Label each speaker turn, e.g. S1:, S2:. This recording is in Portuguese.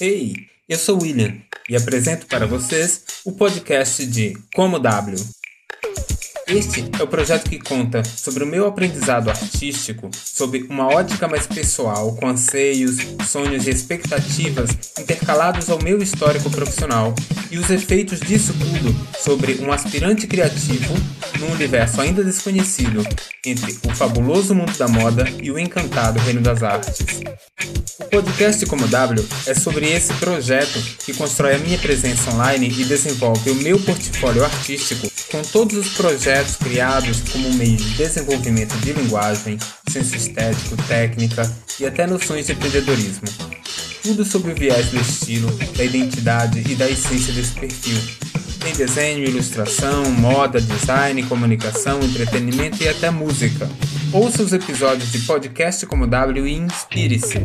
S1: Ei, eu sou o William e apresento para vocês o podcast de Como W. Este é o projeto que conta sobre o meu aprendizado artístico sob uma ótica mais pessoal, com anseios, sonhos e expectativas intercalados ao meu histórico profissional e os efeitos disso tudo sobre um aspirante criativo num universo ainda desconhecido entre o fabuloso mundo da moda e o encantado reino das artes. Podcast Como W é sobre esse projeto que constrói a minha presença online e desenvolve o meu portfólio artístico com todos os projetos criados como meio de desenvolvimento de linguagem, senso estético, técnica e até noções de empreendedorismo. Tudo sobre o viés do estilo, da identidade e da essência desse perfil. Tem desenho, ilustração, moda, design, comunicação, entretenimento e até música. Ouça os episódios de podcast como W e inspire-se.